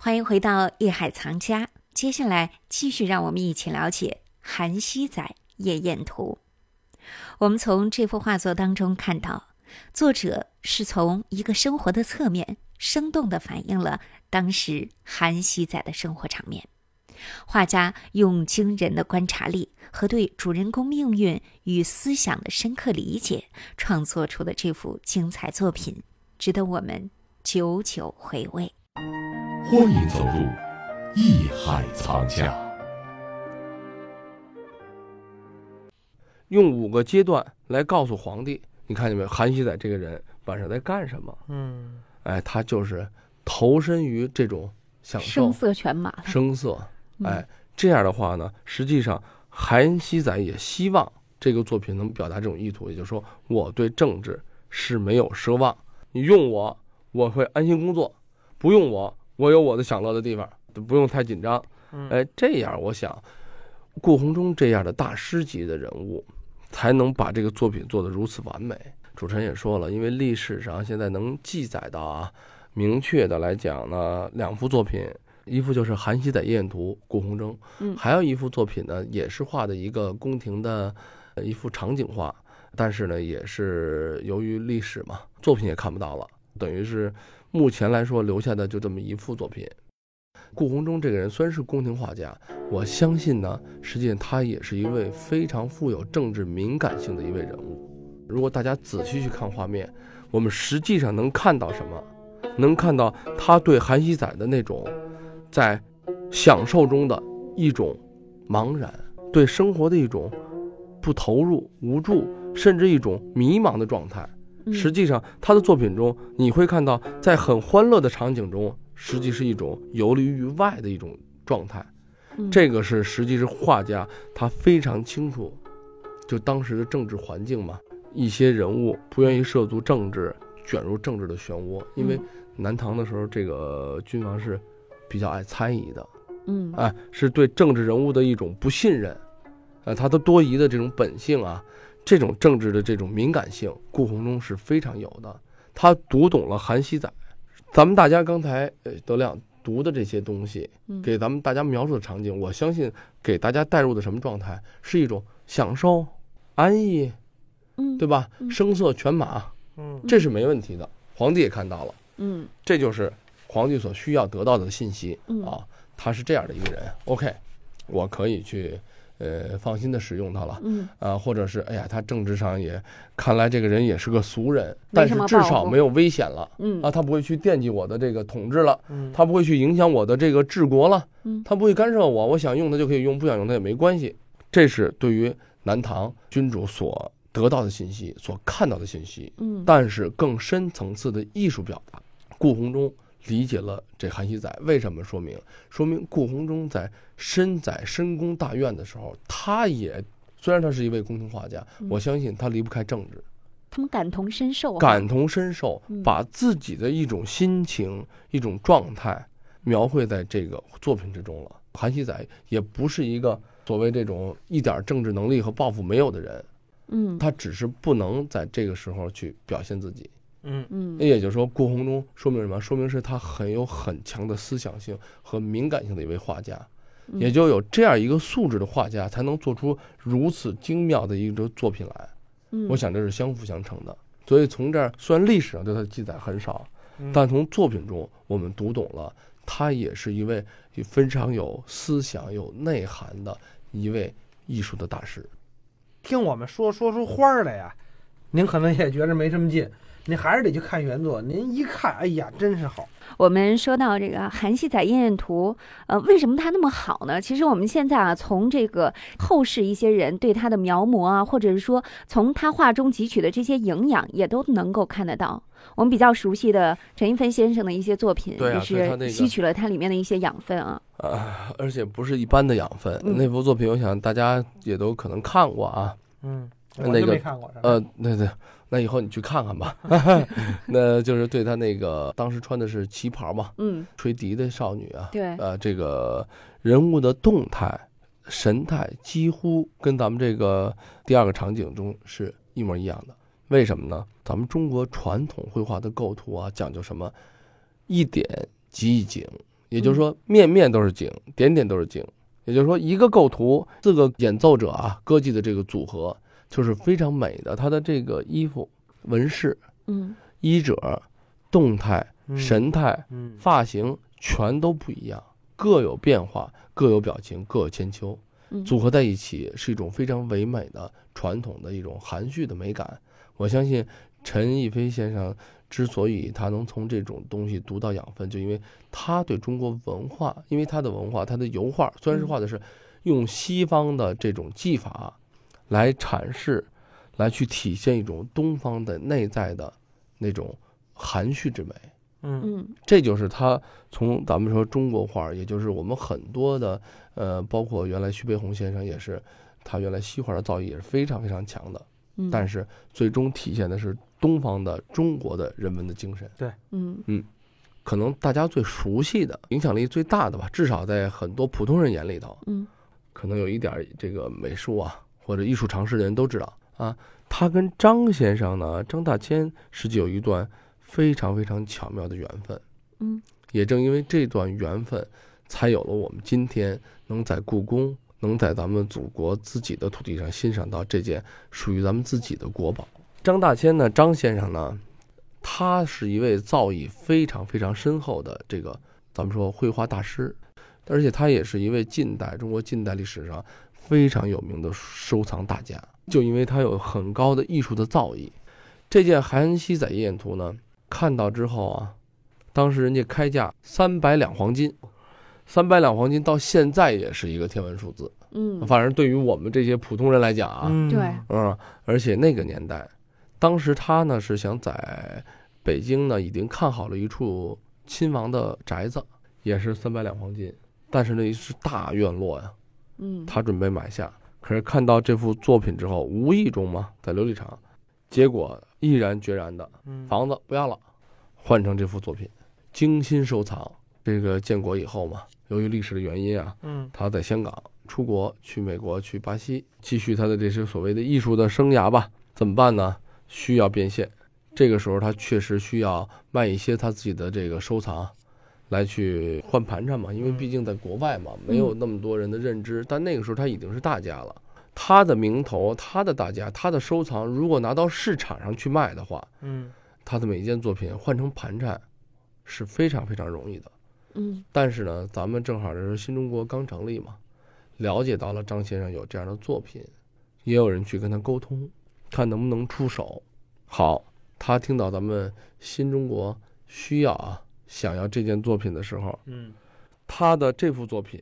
欢迎回到《艺海藏家》，接下来继续让我们一起了解《韩熙载夜宴图》。我们从这幅画作当中看到，作者是从一个生活的侧面，生动地反映了当时韩熙载的生活场面。画家用惊人的观察力和对主人公命运与思想的深刻理解，创作出的这幅精彩作品，值得我们久久回味。欢迎走入艺海藏家。用五个阶段来告诉皇帝，你看见没有？韩熙载这个人晚上在干什么？嗯，哎，他就是投身于这种享受声色犬马，声色。嗯哎，这样的话呢，实际上韩熙载也希望这个作品能表达这种意图，也就是说，我对政治是没有奢望，你用我，我会安心工作；不用我，我有我的享乐的地方，不用太紧张。嗯哎，这样我想，顾闳中这样的大师级的人物，才能把这个作品做得如此完美。主持人也说了，因为历史上现在能记载到啊，明确的来讲呢，两幅作品，一幅就是《韩熙载夜宴图》，顾闳中，嗯还有一幅作品呢，也是画的一个宫廷的呃一幅场景画，但是呢，也是由于历史嘛，作品也看不到了，等于是目前来说留下的就这么一幅作品。顾闳中这个人虽然是宫廷画家，我相信呢，实际上他也是一位非常富有政治敏感性的一位人物。如果大家仔细去看画面，我们实际上能看到什么？能看到他对韩熙载的那种在享受中的一种茫然，对生活的一种不投入、无助，甚至一种迷茫的状态。嗯。实际上，他的作品中，你会看到，在很欢乐的场景中，实际是一种游离于外的一种状态。嗯。这个是实际是画家他非常清楚，就当时的政治环境嘛，一些人物不愿意涉足政治，卷入政治的漩涡。因为嗯。南唐的时候，这个君王是比较爱猜疑的，嗯。哎，是对政治人物的一种不信任，呃，他的多疑的这种本性啊，这种政治的这种敏感性，顾鸿忠是非常有的。他读懂了韩熙载，咱们大家刚才呃德亮读的这些东西，嗯给咱们大家描述的场景，我相信给大家带入的什么状态，是一种享受、安逸，嗯对吧？嗯声色犬马，嗯这是没问题的。皇帝也看到了，嗯这就是皇帝所需要得到的信息嗯啊。他是这样的一个人，OK，我可以去呃放心的使用它了。嗯。啊，或者是哎呀，他政治上也看来这个人也是个俗人，但是至少没有危险了。嗯。啊，他不会去惦记我的这个统治了，嗯。他不会去影响我的这个治国了，嗯。他不会干涉我，我想用他就可以用，不想用他也没关系。这是对于南唐君主所得到的信息，所看到的信息。嗯。但是更深层次的艺术表达，顾闳中理解了这韩熙载。为什么说明，说明顾闳中在身在深宫大院的时候，他也虽然他是一位宫廷画家，嗯。我相信他离不开政治，他们感同身受啊，感同身受嗯，把自己的一种心情、一种状态描绘在这个作品之中了。韩熙载也不是一个所谓这种一点政治能力和抱负没有的人，嗯。他只是不能在这个时候去表现自己。嗯嗯那也就是说，顾闳中说明什么？说明是他很有很强的思想性和敏感性的一位画家，嗯也就有这样一个素质的画家，才能做出如此精妙的一个作品来。嗯我想这是相辅相成的。所以从这儿，虽然历史上对他的记载很少，嗯但从作品中我们读懂了，他也是一位非常有思想、有内涵的一位艺术的大师。听我们说说出花儿来呀，您可能也觉着没什么劲，您还是得去看原作。您一看，哎呀，真是好。我们说到这个《韩熙载夜宴图》，呃，为什么它那么好呢？其实我们现在啊，从这个后世一些人对它的描摹啊，或者是说从他画中汲取的这些营养，也都能够看得到。我们比较熟悉的陈一芬先生的一些作品，也是吸取了它里面的一些养分啊。啊，而且不是一般的养分。嗯那幅作品，我想大家也都可能看过啊。嗯，那个。呃，对对，那以后你去看看吧。那就是对他那个当时穿的是旗袍嘛，嗯，吹笛的少女啊，对，呃，这个人物的动态、神态几乎跟咱们这个第二个场景中是一模一样的。为什么呢？咱们中国传统绘画的构图啊，讲究什么？一点即一景，也就是说面面都是景，点点都是景。也就是说，一个构图，四个演奏者啊，歌伎的这个组合就是非常美的。他的这个衣服纹饰、嗯衣褶、动态、嗯神态、嗯发型全都不一样，各有变化，各有表情，各有千秋。嗯，组合在一起是一种非常唯美的传统的一种含蓄的美感。我相信陈逸飞先生之所以他能从这种东西读到养分，就因为他对中国文化，因为他的文化，他的油画虽然是画的是用西方的这种技法来阐释，来去体现一种东方的内在的那种含蓄之美。嗯。嗯。这就是他从咱们说中国画，也就是我们很多的呃，包括原来徐悲鸿先生也是，他原来西画的造诣也是非常非常强的，嗯，但是最终体现的是东方的中国的人文的精神。对。嗯。可能大家最熟悉的、影响力最大的吧，至少在很多普通人眼里头，嗯。可能有一点这个美术啊或者艺术常识的人都知道啊。他跟张先生呢，张大千实际有一段非常非常巧妙的缘分。嗯也正因为这段缘分，才有了我们今天能在故宫，能在咱们祖国自己的土地上欣赏到这件属于咱们自己的国宝。张大千呢，张先生呢，他是一位造诣非常非常深厚的这个咱们说绘画大师，而且他也是一位近代中国近代历史上非常有名的收藏大家。就因为他有很高的艺术的造诣，这件《韩熙载夜宴图》呢，看到之后啊，当时人家开价三百两黄金，三百两黄金到现在也是一个天文数字。嗯，反正对于我们这些普通人来讲啊，嗯对嗯，而且那个年代，当时他呢是想在北京呢已经看好了一处亲王的宅子，也是三百两黄金，但是那是大院落呀，嗯他准备买下。可是看到这幅作品之后，无意中嘛，在琉璃厂，结果毅然决然的嗯房子不要了，换成这幅作品，精心收藏。这个建国以后嘛，由于历史的原因啊，嗯他在香港出国，去美国，去巴西，继续他的这些所谓的艺术的生涯吧。怎么办呢？需要变现。这个时候他确实需要卖一些他自己的这个收藏，来去换盘缠嘛。因为嗯毕竟在国外嘛，没有那么多人的认知。但那个时候他已经是大家了，他的名头，他的大家，他的收藏，如果拿到市场上去卖的话，嗯他的每一件作品换成盘缠，是非常非常容易的。嗯但是呢，咱们正好这是新中国刚成立嘛，了解到了张先生有这样的作品，也有人去跟他沟通，看能不能出手。好，他听到咱们新中国需要啊，想要这件作品的时候，嗯他的这幅作品，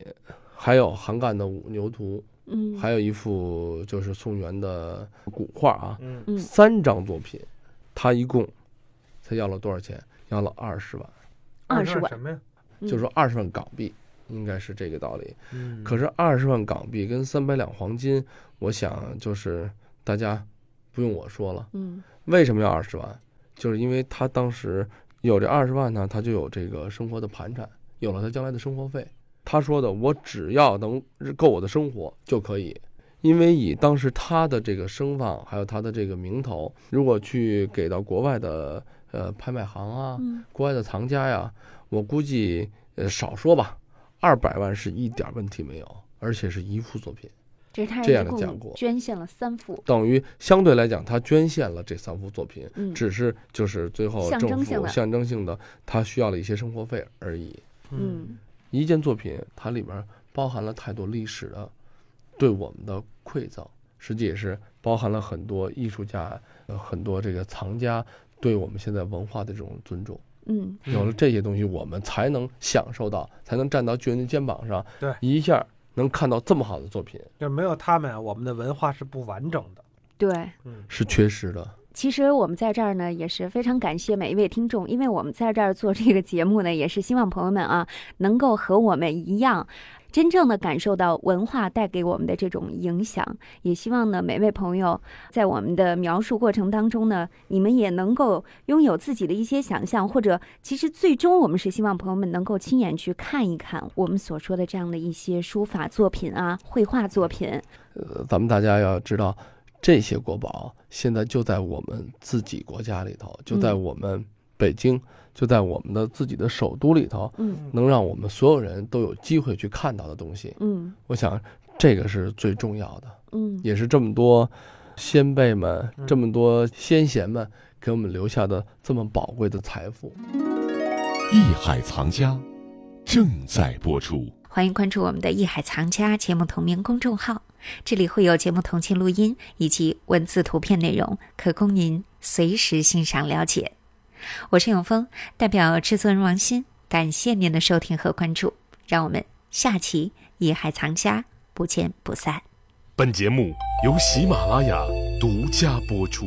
还有韩干的《五牛图》，嗯，还有一幅就是宋元的古画啊，嗯嗯三张作品，他一共才要了多少钱？要了二十万，二十万什么呀？嗯就是说二十万港币，应该是这个道理。嗯可是二十万港币跟三百两黄金，我想就是大家不用我说了，嗯为什么要二十万？就是因为他当时有这二十万呢，他就有这个生活的盘缠，有了他将来的生活费。他说的，我只要能够我的生活就可以。因为以当时他的这个声望，还有他的这个名头，如果去给到国外的呃拍卖行啊，嗯国外的藏家呀，我估计呃少说吧，二百万是一点问题没有，而且是一幅作品，这是他这样的讲过捐献了三幅，等于相对来讲他捐献了这三幅作品，嗯。只是就是最后象政府征性的象征性的他需要了一些生活费而已。嗯。一件作品它里面包含了太多历史的对我们的馈赠，实际也是包含了很多艺术家、呃很多这个藏家对我们现在文化的这种尊重。嗯。有了这些东西，我们才能享受到，才能站到巨人的肩膀上，对。一下能看到这么好的作品，就没有他们啊，我们的文化是不完整的。对。嗯是缺失的。其实我们在这儿呢，也是非常感谢每一位听众，因为我们在这儿做这个节目呢，也是希望朋友们啊，能够和我们一样，真正的感受到文化带给我们的这种影响。也希望呢，每位朋友在我们的描述过程当中呢，你们也能够拥有自己的一些想象，或者其实最终我们是希望朋友们能够亲眼去看一看我们所说的这样的一些书法作品啊、绘画作品。呃，咱们大家要知道，这些国宝现在就在我们自己国家里头，就在嗯我们北京，就在我们的自己的首都里头，嗯能让我们所有人都有机会去看到的东西。嗯我想这个是最重要的，嗯也是这么多先辈们、嗯这么多先贤们给我们留下的这么宝贵的财富。艺海藏家正在播出。欢迎关注我们的“艺海藏家”节目同名公众号，这里会有节目同期录音以及文字、图片内容，可供您随时欣赏了解。我是永峰，代表制作人王鑫，感谢您的收听和关注，让我们下期“艺海藏家”不见不散。本节目由喜马拉雅独家播出。